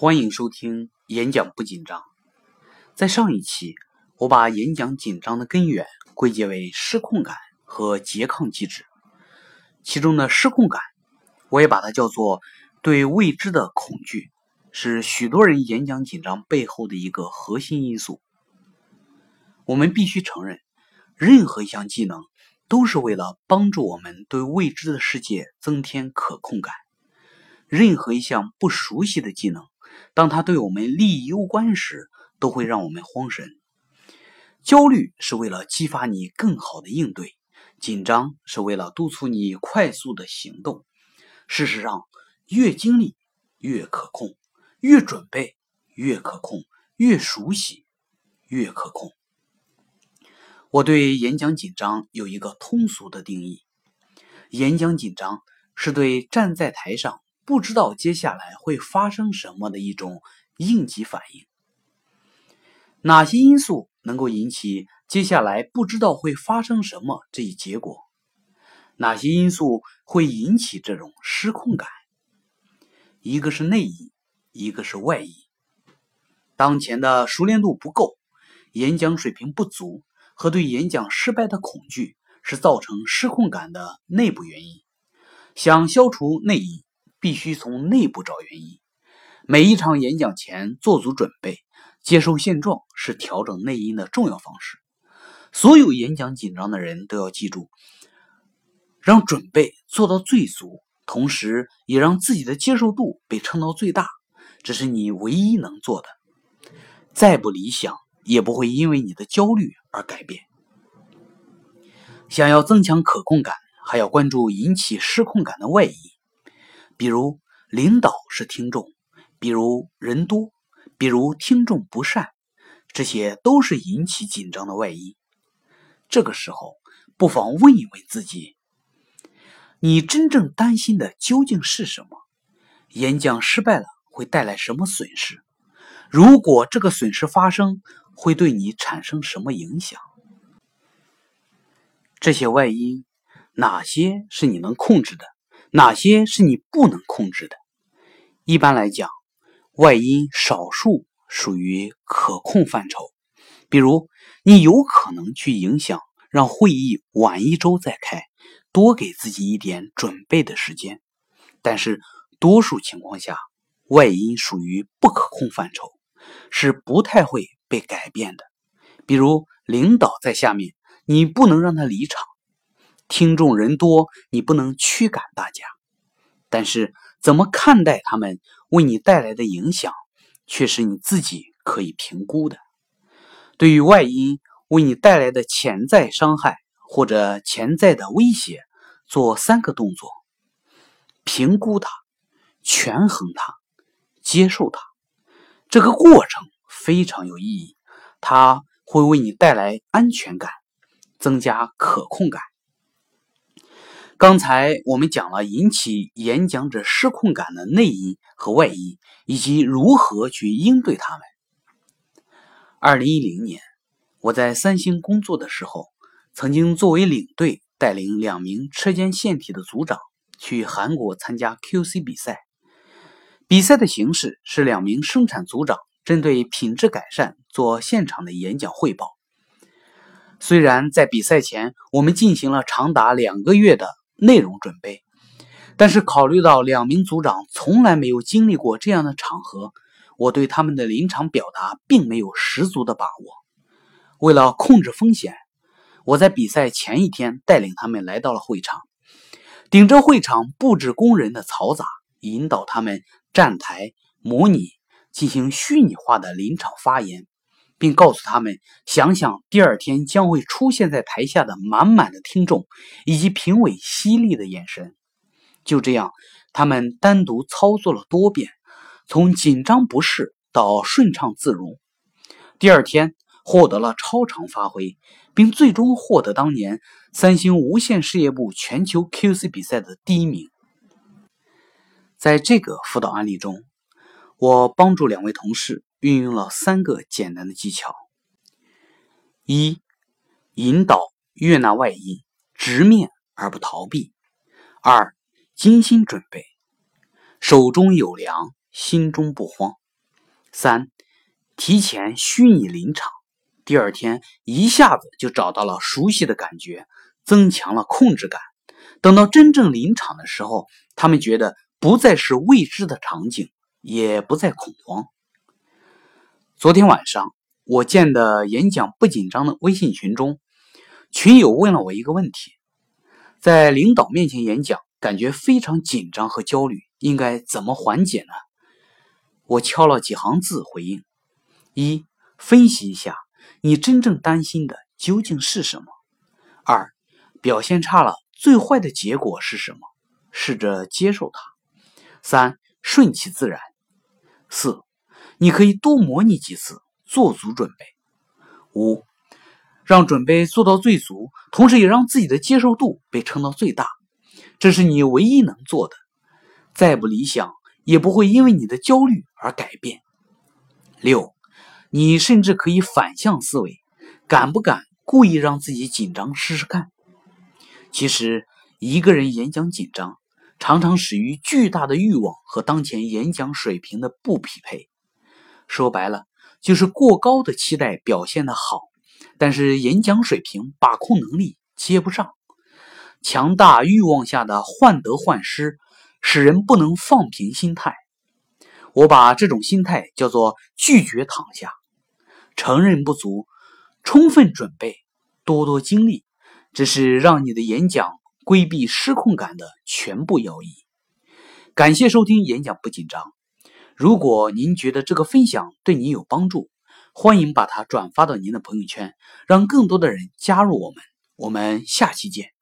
欢迎收听演讲不紧张。在上一期，我把演讲紧张的根源归结为失控感和拮抗机制。其中的失控感，我也把它叫做对未知的恐惧，是许多人演讲紧张背后的一个核心因素。我们必须承认，任何一项技能都是为了帮助我们对未知的世界增添可控感。任何一项不熟悉的技能。当他对我们利益攸关时，都会让我们慌神。焦虑是为了激发你更好的应对，紧张是为了督促你快速的行动。事实上，越经历越可控，越准备越可控，越熟悉越可控。我对演讲紧张有一个通俗的定义：演讲紧张是对站在台上。不知道接下来会发生什么的一种应急反应。哪些因素能够引起接下来不知道会发生什么这一结果？哪些因素会引起这种失控感？一个是内因，一个是外因。当前的熟练度不够、演讲水平不足和对演讲失败的恐惧，是造成失控感的内部原因。想消除内因。必须从内部找原因。每一场演讲前做足准备，接受现状是调整内因的重要方式。所有演讲紧张的人都要记住，让准备做到最足，同时也让自己的接受度被撑到最大，这是你唯一能做的。再不理想，也不会因为你的焦虑而改变。想要增强可控感，还要关注引起失控感的外因。比如领导是听众，比如人多，比如听众不善，这些都是引起紧张的外因。这个时候，不妨问一问自己：你真正担心的究竟是什么？演讲失败了会带来什么损失？如果这个损失发生，会对你产生什么影响？这些外因，哪些是你能控制的？哪些是你不能控制的？一般来讲，外因少数属于可控范畴。比如，你有可能去影响让会议晚一周再开，多给自己一点准备的时间。但是，多数情况下，外因属于不可控范畴，是不太会被改变的。比如，领导在下面，你不能让他离场。听众人多，你不能驱赶大家，但是怎么看待他们为你带来的影响，却是你自己可以评估的。对于外因为你带来的潜在伤害或者潜在的威胁，做三个动作：评估它、权衡它、接受它。这个过程非常有意义，它会为你带来安全感，增加可控感。刚才我们讲了引起演讲者失控感的内因和外因，以及如何去应对他们。二零一零年，我在三星工作的时候，曾经作为领队带领两名车间线体的组长去韩国参加 QC 比赛。比赛的形式是两名生产组长针对品质改善做现场的演讲汇报。虽然在比赛前，我们进行了长达两个月的。内容准备，但是考虑到两名组长从来没有经历过这样的场合，我对他们的临场表达并没有十足的把握。为了控制风险，我在比赛前一天带领他们来到了会场，顶着会场布置工人的嘈杂，引导他们站台模拟进行虚拟化的临场发言。并告诉他们，想想第二天将会出现在台下的满满的听众，以及评委犀利的眼神。就这样，他们单独操作了多遍，从紧张不适到顺畅自如。第二天获得了超常发挥，并最终获得当年三星无线事业部全球 QC 比赛的第一名。在这个辅导案例中，我帮助两位同事。运用了三个简单的技巧：一、引导悦纳外因，直面而不逃避；二、精心准备，手中有粮，心中不慌。三、提前虚拟临场，第二天一下子就找到了熟悉的感觉，增强了控制感。等到真正临场的时候，他们觉得不再是未知的场景，也不再恐慌。昨天晚上我建的演讲不紧张的微信群中，群友问了我一个问题：在领导面前演讲，感觉非常紧张和焦虑，应该怎么缓解呢？我敲了几行字回应：一、分析一下你真正担心的究竟是什么；二、表现差了。最坏的结果是什么？试着接受它。三，顺其自然。四，你可以多模拟几次，做足准备。五，让准备做到最足，同时也让自己的接受度被撑到最大。这是你唯一能做的。再不理想，也不会因为你的焦虑而改变。六，你甚至可以反向思维，敢不敢故意让自己紧张试试看？其实，一个人演讲紧张，常常始于巨大的欲望和当前演讲水平的不匹配。说白了，就是过高的期待表现的好，但是演讲水平把控能力接不上。强大欲望下的患得患失，使人不能放平心态。我把这种心态叫做拒绝躺下，承认不足，充分准备，多多经历。这是让你的演讲规避失控感的全部要义。感谢收听演讲不紧张。如果您觉得这个分享对您有帮助，欢迎把它转发到您的朋友圈，让更多的人加入我们。我们下期见。